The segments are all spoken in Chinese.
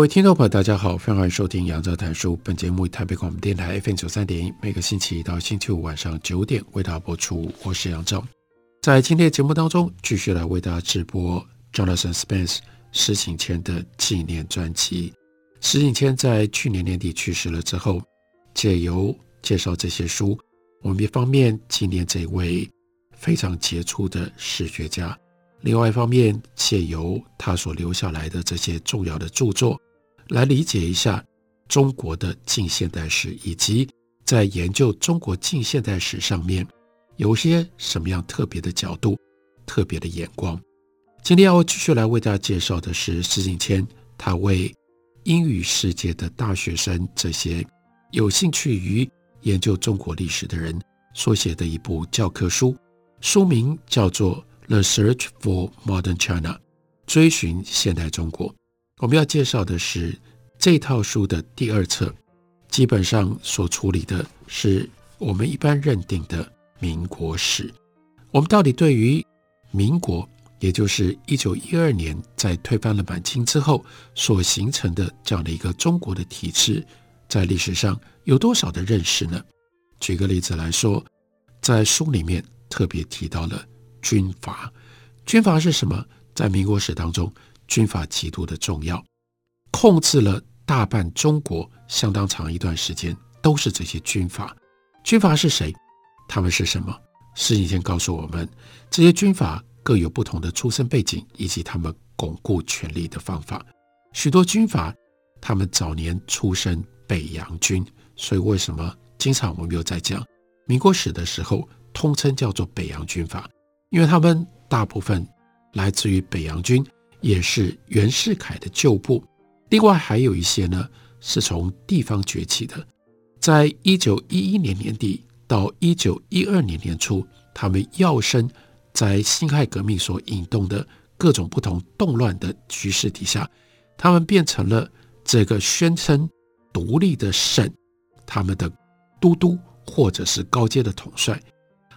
各位听众朋友，大家好，欢迎收听杨照谈书。本节目以台北广播电台 FM 九三点一，每个星期一到星期五晚上九点为大家播出。我是杨照，在今天的节目当中，继续来为大家直播 Jonathan Spence 施景谦的纪念专辑。施景谦在去年年底去世了之后，借由介绍这些书，我们一方面纪念这位非常杰出的史学家。另外一方面，借由他所留下来的这些重要的著作，来理解一下中国的近现代史，以及在研究中国近现代史上面有些什么样特别的角度、特别的眼光。今天要继续来为大家介绍的是施景谦，他为英语世界的大学生这些有兴趣于研究中国历史的人所写的一部教科书，书名叫做。The Search for Modern China，追寻现代中国。我们要介绍的是这套书的第二册，基本上所处理的是我们一般认定的民国史。我们到底对于民国，也就是一九一二年在推翻了满清之后所形成的这样的一个中国的体制，在历史上有多少的认识呢？举个例子来说，在书里面特别提到了。军阀，军阀是什么？在民国史当中，军阀极度的重要，控制了大半中国相当长一段时间，都是这些军阀。军阀是谁？他们是什么？施景谦告诉我们，这些军阀各有不同的出身背景，以及他们巩固权力的方法。许多军阀，他们早年出身北洋军，所以为什么经常我们有在讲民国史的时候，通称叫做北洋军阀？因为他们大部分来自于北洋军，也是袁世凯的旧部。另外还有一些呢，是从地方崛起的。在一九一一年年底到一九一二年年初，他们要生在辛亥革命所引动的各种不同动乱的局势底下，他们变成了这个宣称独立的省，他们的都督或者是高阶的统帅。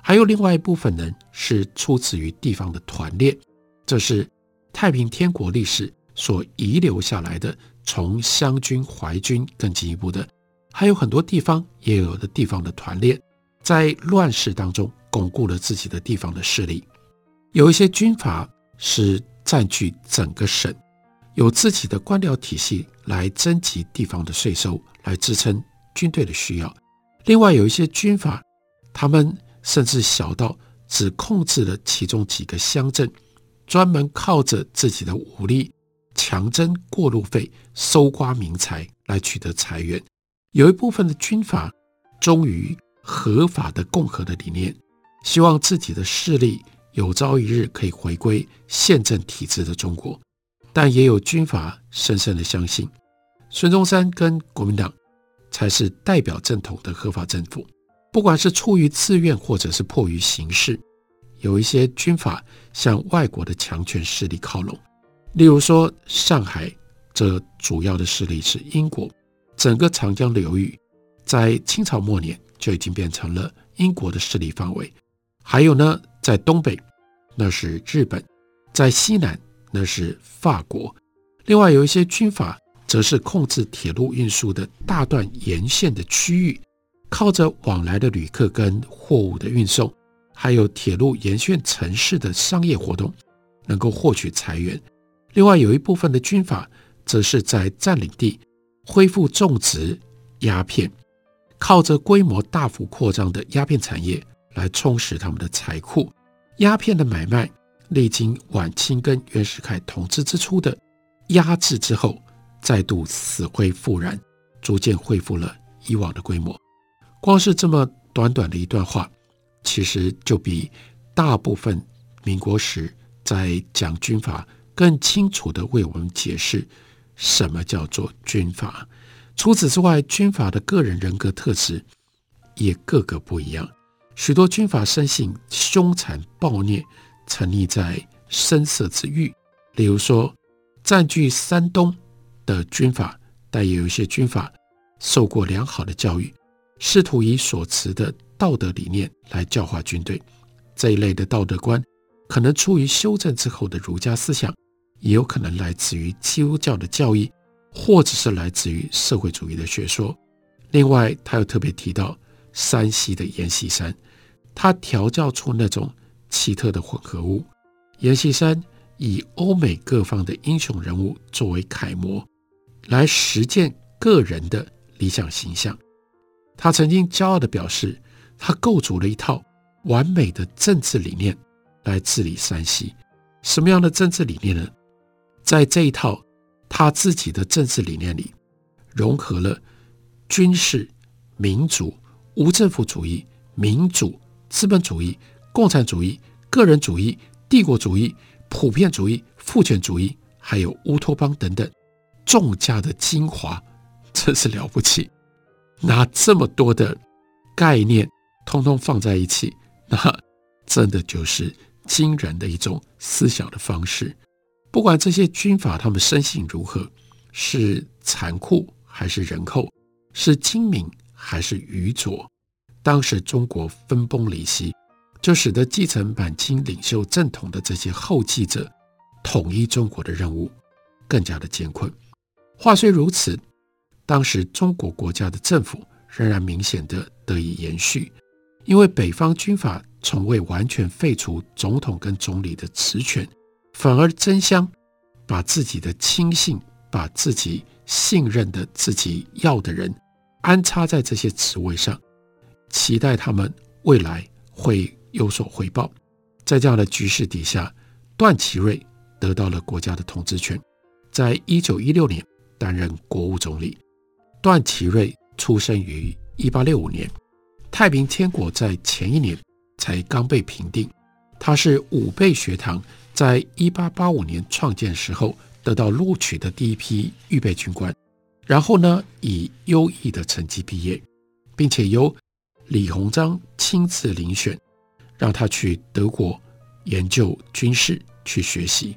还有另外一部分人是出自于地方的团练，这是太平天国历史所遗留下来的，从湘军、淮军更进一步的，还有很多地方也有的地方的团练，在乱世当中巩固了自己的地方的势力。有一些军阀是占据整个省，有自己的官僚体系来征集地方的税收来支撑军队的需要。另外有一些军阀，他们。甚至小到只控制了其中几个乡镇，专门靠着自己的武力强征过路费、搜刮民财来取得财源。有一部分的军阀忠于合法的共和的理念，希望自己的势力有朝一日可以回归宪政体制的中国。但也有军阀深深的相信，孙中山跟国民党才是代表正统的合法政府。不管是出于自愿，或者是迫于形势，有一些军阀向外国的强权势力靠拢。例如说，上海这主要的势力是英国，整个长江流域在清朝末年就已经变成了英国的势力范围。还有呢，在东北那是日本，在西南那是法国。另外有一些军阀则是控制铁路运输的大段沿线的区域。靠着往来的旅客跟货物的运送，还有铁路沿线城市的商业活动，能够获取财源。另外有一部分的军阀，则是在占领地恢复种植鸦片，靠着规模大幅扩张的鸦片产业来充实他们的财库。鸦片的买卖，历经晚清跟袁世凯统治之初的压制之后，再度死灰复燃，逐渐恢复了以往的规模。光是这么短短的一段话，其实就比大部分民国史在讲军法，更清楚地为我们解释什么叫做军法。除此之外，军阀的个人人格特质也各个不一样。许多军阀生性凶残暴虐，沉溺在声色之欲。例如说，占据山东的军阀，但也有一些军阀受过良好的教育，试图以所持的道德理念来教化军队。这一类的道德观，可能出于修正之后的儒家思想，也有可能来自于基督教的教义。或者是来自于社会主义的学说。另外，他又特别提到山西的阎锡山，他调教出那种奇特的混合物。阎锡山以欧美各方的英雄人物作为楷模，来实践个人的理想形象。他曾经骄傲地表示，他构筑了一套完美的政治理念来治理山西。什么样的政治理念呢？在这一套。他自己的政治理念里，融合了军事、民主、无政府主义、民主、资本主义、共产主义、个人主义、帝国主义、普遍主义、父权主义，还有乌托邦等等众家的精华，真是了不起！拿这么多的概念通通放在一起，那真的就是惊人的一种思想的方式。不管这些军阀他们生性如何，是残酷还是仁厚，是精明还是愚拙，当时中国分崩离析，就使得继承满清领袖正统的这些后继者统一中国的任务更加的艰困。话虽如此，当时中国国家的政府仍然明显的得以延续，因为北方军阀从未完全废除总统跟总理的职权。反而争相把自己的亲信、把自己信任的、自己要的人安插在这些职位上，期待他们未来会有所回报。在这样的局势底下，段祺瑞得到了国家的统治权，在一九一六年担任国务总理。段祺瑞出生于一八六五年，太平天国在前一年才刚被平定，他是武备学堂。在一八八五年创建时候，得到录取的第一批预备军官，然后呢，以优异的成绩毕业，并且由李鸿章亲自遴选，让他去德国研究军事去学习。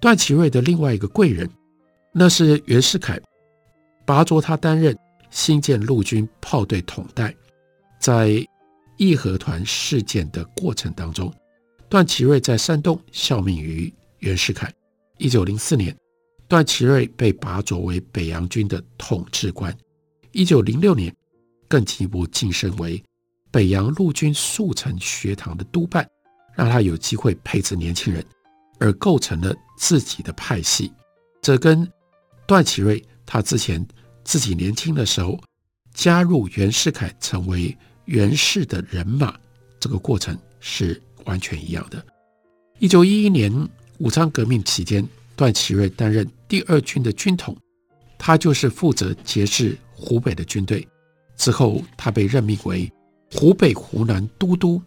段祺瑞的另外一个贵人，那是袁世凯，拔擢他担任新建陆军炮队统带，在义和团事件的过程当中。段祺瑞在山东效命于袁世凯。一九零四年，段祺瑞被拔擢为北洋军的统制官。一九零六年，更进一步晋升为北洋陆军速成学堂的督办，让他有机会培植年轻人，而构成了自己的派系。这跟段祺瑞他之前自己年轻的时候加入袁世凯成为袁氏的人马这个过程是。完全一样的。一九一一年武昌革命期间，段祺瑞担任第二军的军统，他就是负责节制湖北的军队。之后，他被任命为湖北、湖南都督，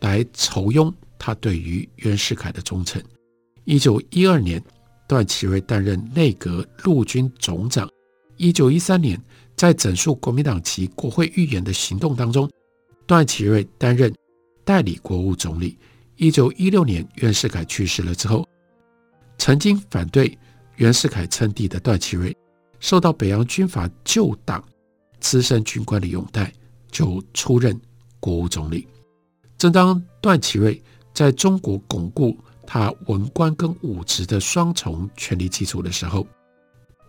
来酬庸他对于袁世凯的忠诚。一九一二年，段祺瑞担任内阁陆军总长。一九一三年，在整肃国民党籍国会议员的行动当中，段祺瑞担任。代理国务总理。一九一六年，袁世凯去世了之后，曾经反对袁世凯称帝的段祺瑞，受到北洋军阀旧党资深军官的拥戴，就出任国务总理。正当段祺瑞在中国巩固他文官跟武职的双重权力基础的时候，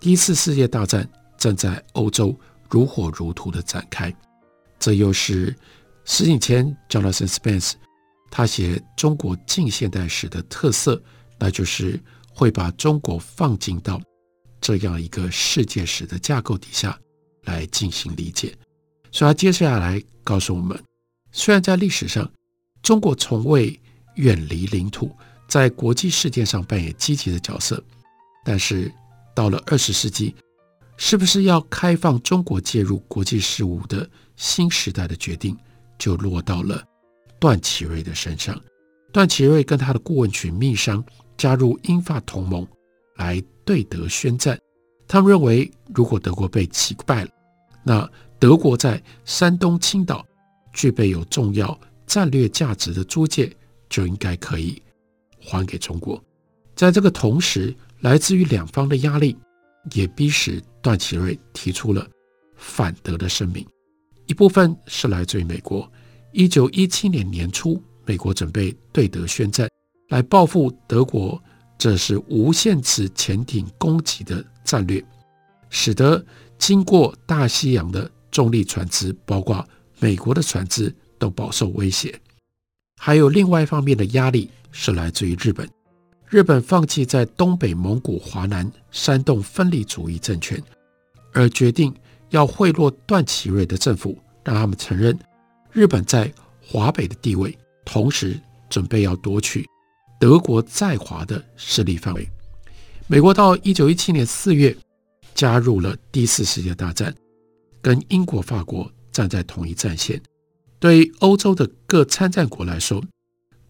第一次世界大战正在欧洲如火如荼的展开，这又是。石景谦 Jonathan Spence，他写中国近现代史的特色，那就是会把中国放进到这样一个世界史的架构底下来进行理解。所以，他接下来告诉我们，虽然在历史上中国从未远离领土，在国际事件上扮演积极的角色，但是到了二十世纪，是不是要开放中国介入国际事务的新时代的决定？就落到了段祺瑞的身上。段祺瑞跟他的顾问群密商加入英法同盟来对德宣战。他们认为，如果德国被击败了，那德国在山东青岛具备有重要战略价值的租界就应该可以还给中国。在这个同时，来自于两方的压力也逼使段祺瑞提出了反德的声明。一部分是来自于美国。一九一七年年初，美国准备对德宣战，来报复德国这是无限次潜艇攻击的战略，使得经过大西洋的重力船只，包括美国的船只，都饱受威胁。还有另外一方面的压力是来自于日本，日本放弃在东北蒙古、华南、煽动分离主义政权，而决定要贿赂段祺瑞的政府，让他们承认日本在华北的地位，同时准备要夺取德国在华的势力范围。美国到一九一七年四月加入了第四世界大战，跟英国、法国站在同一战线。对欧洲的各参战国来说，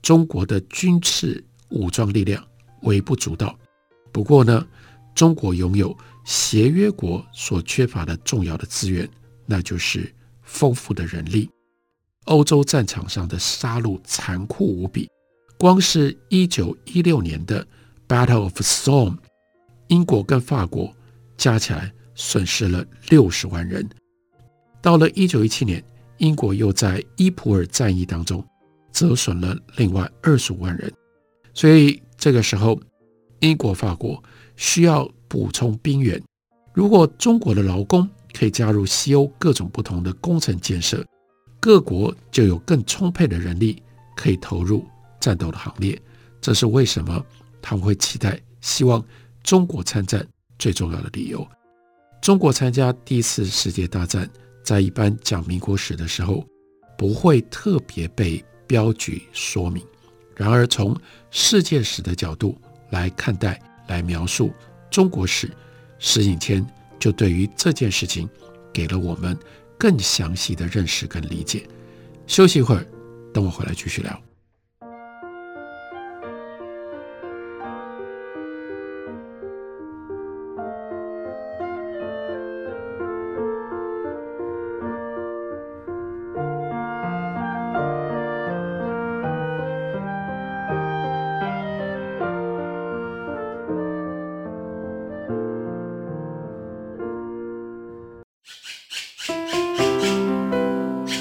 中国的军事武装力量微不足道。不过呢，中国拥有协约国所缺乏的重要的资源，那就是丰富的人力。欧洲战场上的杀戮残酷无比，光是一九一六年的 Battle of Somme。英国跟法国加起来损失了六十万人。到了一九一七年，英国又在伊普尔战役当中折损了另外二十五万人。所以这个时候，英国、法国需要补充兵员。如果中国的劳工可以加入西欧各种不同的工程建设，各国就有更充沛的人力可以投入战斗的行列。这是为什么他们会期待、希望。中国参战最重要的理由，中国参加第一次世界大战，在一般讲民国史的时候，不会特别被标举说明。然而，从世界史的角度来看待、来描述中国史，石景谦就对于这件事情给了我们更详细的认识跟理解。休息一会儿，等我回来继续聊。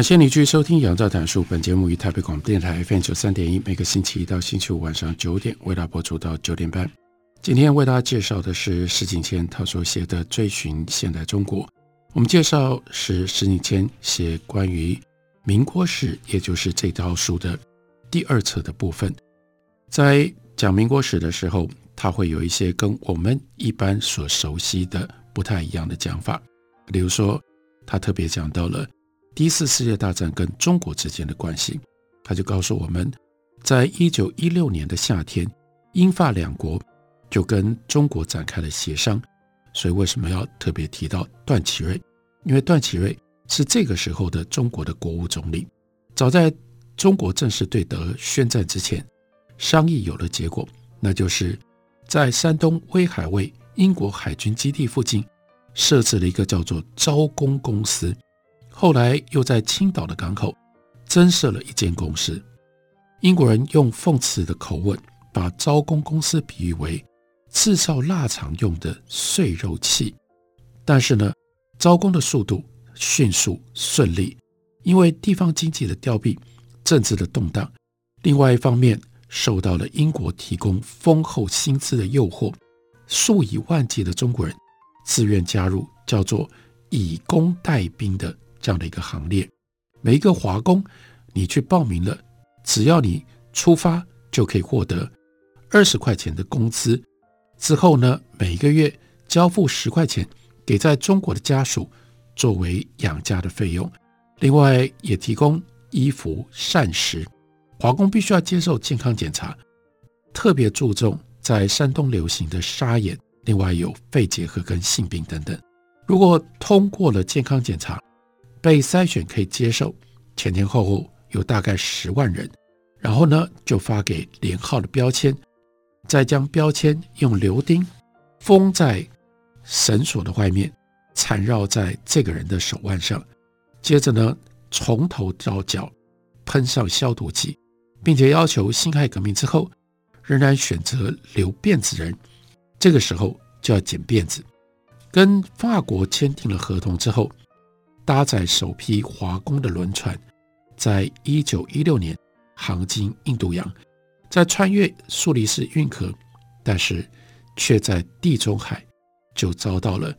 感谢你继续收听《杨照谈书》。本节目于台北广播电台 FM 九三点一，每个星期一到星期五晚上九点为大家播出到九点半。今天为大家介绍的是石景谦他所写的《追寻现代中国》。我们介绍是石景谦写关于民国史，也就是这套书的第二册的部分。在讲民国史的时候，他会有一些跟我们一般所熟悉的不太一样的讲法，比如说他特别讲到了。第一次世界大战跟中国之间的关系，他就告诉我们，在一九一六年的夏天，英法两国就跟中国展开了协商，所以为什么要特别提到段祺瑞？因为段祺瑞是这个时候的中国的国务总理。早在中国正式对德宣战之前，商议有了结果，那就是在山东威海卫英国海军基地附近设置了一个叫做招工公司。后来又在青岛的港口增设了一间公司。英国人用讽刺的口吻把招工公司比喻为制造腊肠用的碎肉器。但是呢，招工的速度迅速顺利，因为地方经济的凋敝、政治的动荡，另外一方面受到了英国提供丰厚薪资的诱惑，数以万计的中国人自愿加入叫做以工代兵的。这样的一个行列，每一个华工，你去报名了，只要你出发就可以获得二十块钱的工资。之后呢，每个月交付十块钱给在中国的家属作为养家的费用。另外也提供衣服、膳食。华工必须要接受健康检查，特别注重在山东流行的沙眼。另外有肺结核跟性病等等。如果通过了健康检查，被筛选可以接受，前前后后有大概十万人，然后呢就发给连号的标签，再将标签用鎏钉封在绳索的外面，缠绕在这个人的手腕上，接着呢从头到脚喷上消毒剂，并且要求辛亥革命之后仍然选择留辫子人，这个时候就要剪辫子。跟法国签订了合同之后。搭载首批华工的轮船，在一九一六年航经印度洋，在穿越苏黎世运河，但是却在地中海就遭到了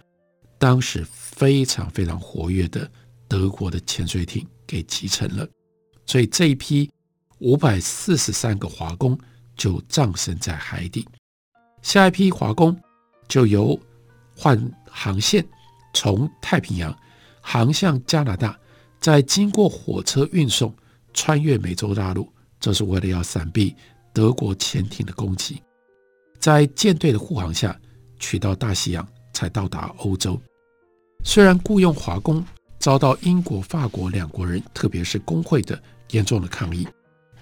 当时非常非常活跃的德国的潜水艇给击沉了，所以这一批五百四十三个华工就葬身在海底。下一批华工就由换航线从太平洋。航向加拿大，再经过火车运送，穿越美洲大陆，这是为了要闪避德国潜艇的攻击。在舰队的护航下，取到大西洋，才到达欧洲。虽然雇佣华工遭到英国、法国两国人，特别是工会的严重的抗议，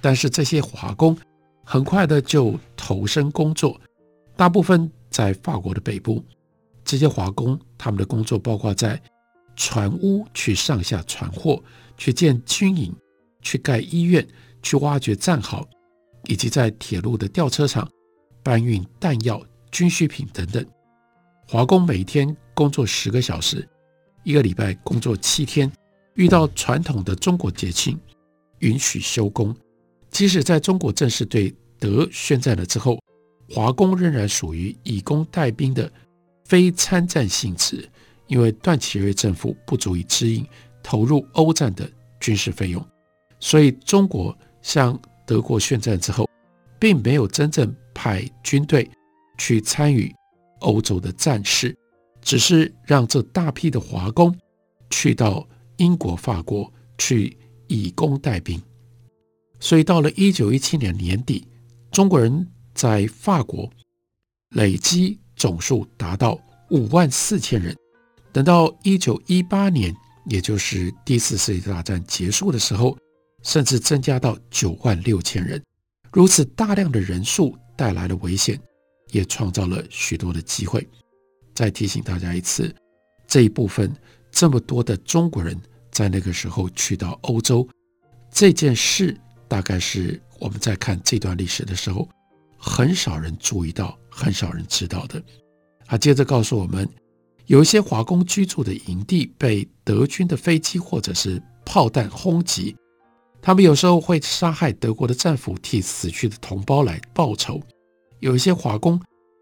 但是这些华工很快的就投身工作，大部分在法国的北部。这些华工他们的工作包括在船坞去上下船货，去建军营，去盖医院，去挖掘战壕，以及在铁路的吊车厂搬运弹药、军需品等等。华工每天工作十个小时，一个礼拜工作七天。遇到传统的中国节庆，允许休工。即使在中国正式对德宣战了之后，华工仍然属于以工代兵的非参战性质。因为段祺瑞政府不足以支应投入欧战的军事费用，所以中国向德国宣战之后，并没有真正派军队去参与欧洲的战事，只是让这大批的华工去到英国、法国去以工代兵。所以到了一九一七年年底，中国人在法国累积总数达到五万四千人。等到一九一八年，也就是第四次世界大战结束的时候，甚至增加到九万六千人。如此大量的人数带来了危险，也创造了许多的机会。再提醒大家一次，这一部分这么多的中国人在那个时候去到欧洲，这件事大概是我们在看这段历史的时候，很少人注意到，很少人知道的。他接着告诉我们。有一些华工居住的营地被德军的飞机或者是炮弹轰击，他们有时候会杀害德国的战俘，替死去的同胞来报仇。有一些华工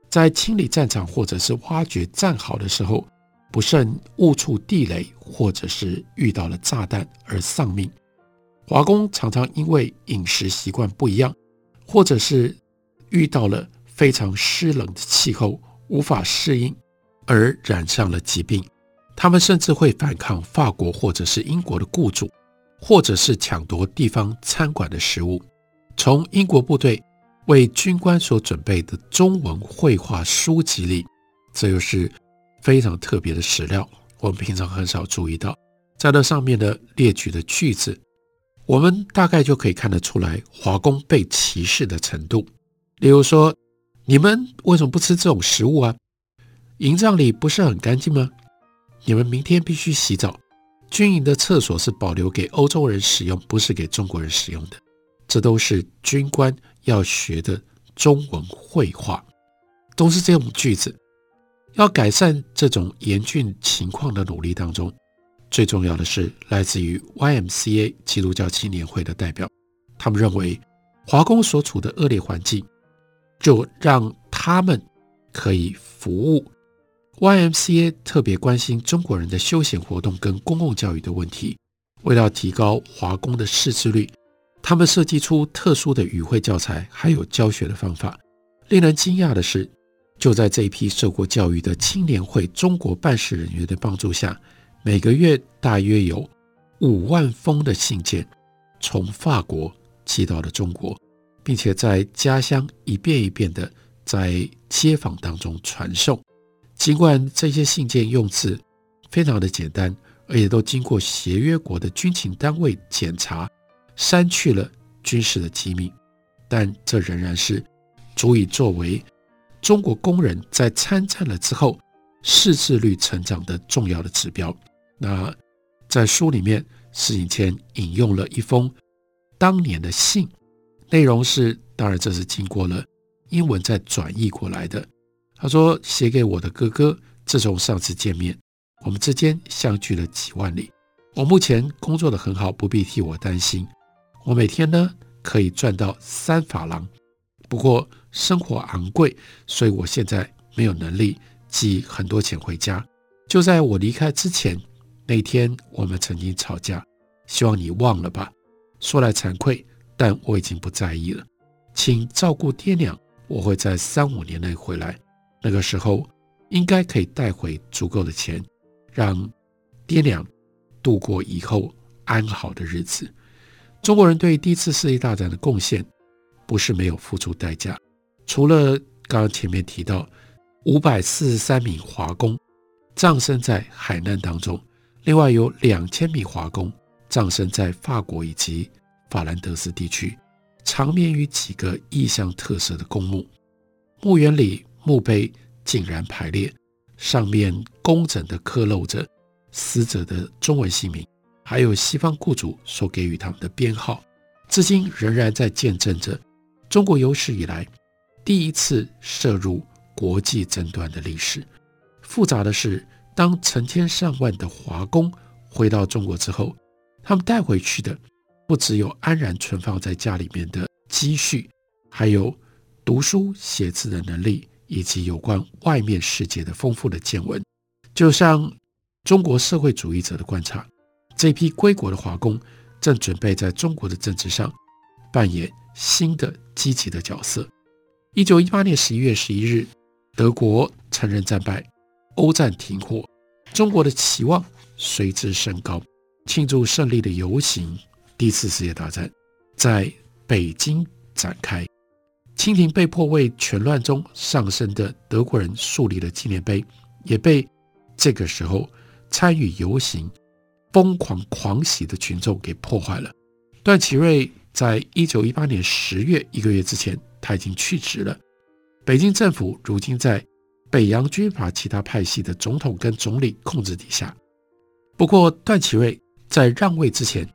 在清理战场或者是挖掘战壕的时候，不慎误触地雷，或者是遇到了炸弹而丧命。华工常常因为饮食习惯不一样，或者是遇到了非常湿冷的气候，无法适应。而染上了疾病，他们甚至会反抗法国或者是英国的雇主，或者是抢夺地方餐馆的食物。从英国部队为军官所准备的中文绘画书籍里，这又是非常特别的史料，我们平常很少注意到。在那上面的列举的句子，我们大概就可以看得出来华工被歧视的程度。例如说，你们为什么不吃这种食物啊？营帐里不是很干净吗？你们明天必须洗澡。军营的厕所是保留给欧洲人使用，不是给中国人使用的。这都是军官要学的中文会话，都是这种句子。要改善这种严峻情况的努力当中，最重要的是来自于 YMCA 基督教青年会的代表，他们认为华工所处的恶劣环境，就让他们可以服务。YMCA 特别关心中国人的休闲活动跟公共教育的问题，为了提高华工的识字率，他们设计出特殊的语汇教材，还有教学的方法。令人惊讶的是，就在这一批受过教育的青年会中国办事人员的帮助下，每个月大约有五万封的信件从法国寄到了中国，并且在家乡一遍一遍的在街坊当中传送。尽管这些信件用字非常的简单，而且都经过协约国的军情单位检查，删去了军事的机密，但这仍然是足以作为中国工人在参战了之后识字率成长的重要的指标。那在书里面，施景谦引用了一封当年的信，内容是，当然这是经过了英文再转译过来的。他说：“写给我的哥哥，自从上次见面，我们之间相距了几万里。我目前工作的很好，不必替我担心。我每天呢可以赚到三法郎，不过生活昂贵，所以我现在没有能力寄很多钱回家。就在我离开之前那天，我们曾经吵架，希望你忘了吧。说来惭愧，但我已经不在意了。请照顾爹娘，我会在三五年内回来。”那个时候应该可以带回足够的钱，让爹娘度过以后安好的日子。中国人对第一次世界大战的贡献不是没有付出代价，除了刚刚前面提到五百四十三名华工葬身在海难当中，另外有两千名华工葬身在法国以及法兰德斯地区，长眠于几个意象特色的公墓，墓园里。墓碑井然排列，上面工整地刻镂着死者的中文姓名，还有西方雇主所给予他们的编号，至今仍然在见证着中国有史以来第一次涉入国际争端的历史。复杂的是，当成千上万的华工回到中国之后，他们带回去的不只有安然存放在家里面的积蓄，还有读书写字的能力。以及有关外面世界的丰富的见闻，就像中国社会主义者的观察，这批归国的华工正准备在中国的政治上扮演新的积极的角色。一九一八年十一月十一日，德国承认战败，欧战停火，中国的期望随之升高。庆祝胜利的游行，第一次世界大战在北京展开。清廷被迫为全乱中丧生的德国人树立了纪念碑，也被这个时候参与游行、疯狂狂喜的群众给破坏了。段祺瑞在一九一八年十月一个月之前，他已经去职了。北京政府如今在北洋军阀其他派系的总统跟总理控制底下。不过，段祺瑞在让位之前，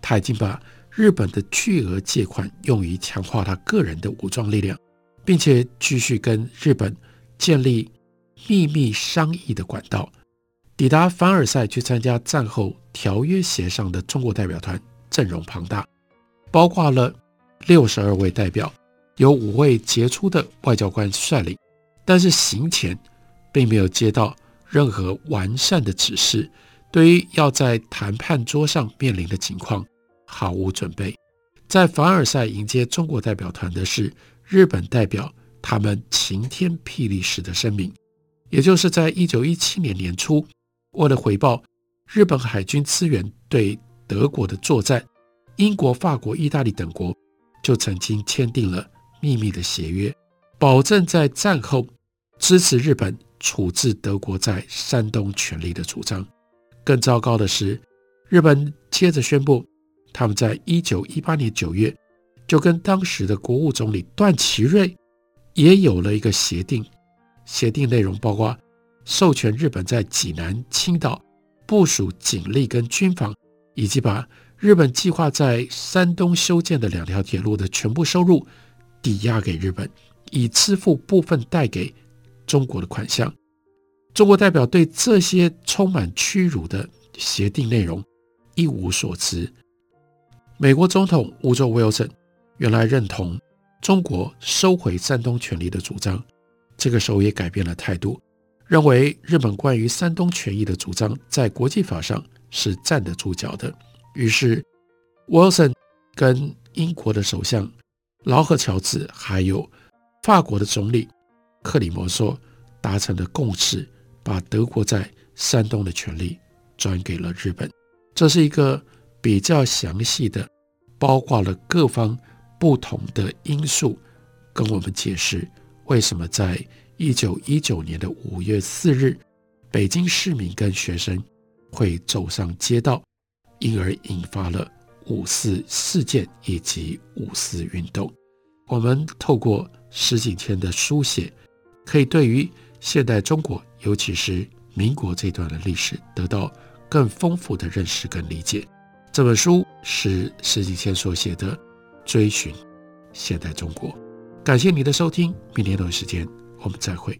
他已经把。日本的巨额借款用于强化他个人的武装力量，并且继续跟日本建立秘密商议的管道。抵达凡尔赛去参加战后条约协商的中国代表团阵容庞大，包括了六十二位代表，有五位杰出的外交官率领。但是行前并没有接到任何完善的指示，对于要在谈判桌上面临的情况。毫无准备，在凡尔赛迎接中国代表团的是日本代表，他们晴天霹雳式的声明，也就是在一九一七年年初，为了回报日本海军资源对德国的作战，英国、法国、意大利等国就曾经签订了秘密的协约，保证在战后支持日本处置德国在山东权力的主张。更糟糕的是，日本接着宣布，他们在一九一八年九月就跟当时的国务总理段祺瑞也有了一个协定。协定内容包括授权日本在济南、青岛部署警力跟军防，以及把日本计划在山东修建的两条铁路的全部收入抵押给日本，以支付部分贷给中国的款项。中国代表对这些充满屈辱的协定内容一无所知。美国总统伍州威尔森原来认同中国收回山东权利的主张，这个时候也改变了态度，认为日本关于山东权益的主张在国际法上是站得住脚的。于是，威尔森跟英国的首相劳合乔治，还有法国的总理克里摩梭达成了共识。把德国在山东的权利转给了日本，这是一个比较详细的，包括了各方不同的因素，跟我们解释为什么在一九一九年的五月四日，北京市民跟学生会走上街道，因而引发了五四事件以及五四运动。我们透过石景天的书写，可以对于现代中国。尤其是民国这段的历史，得到更丰富的认识跟理解。这本书是石景谦所写的《追寻现代中国》。感谢你的收听，明天同一时间我们再会。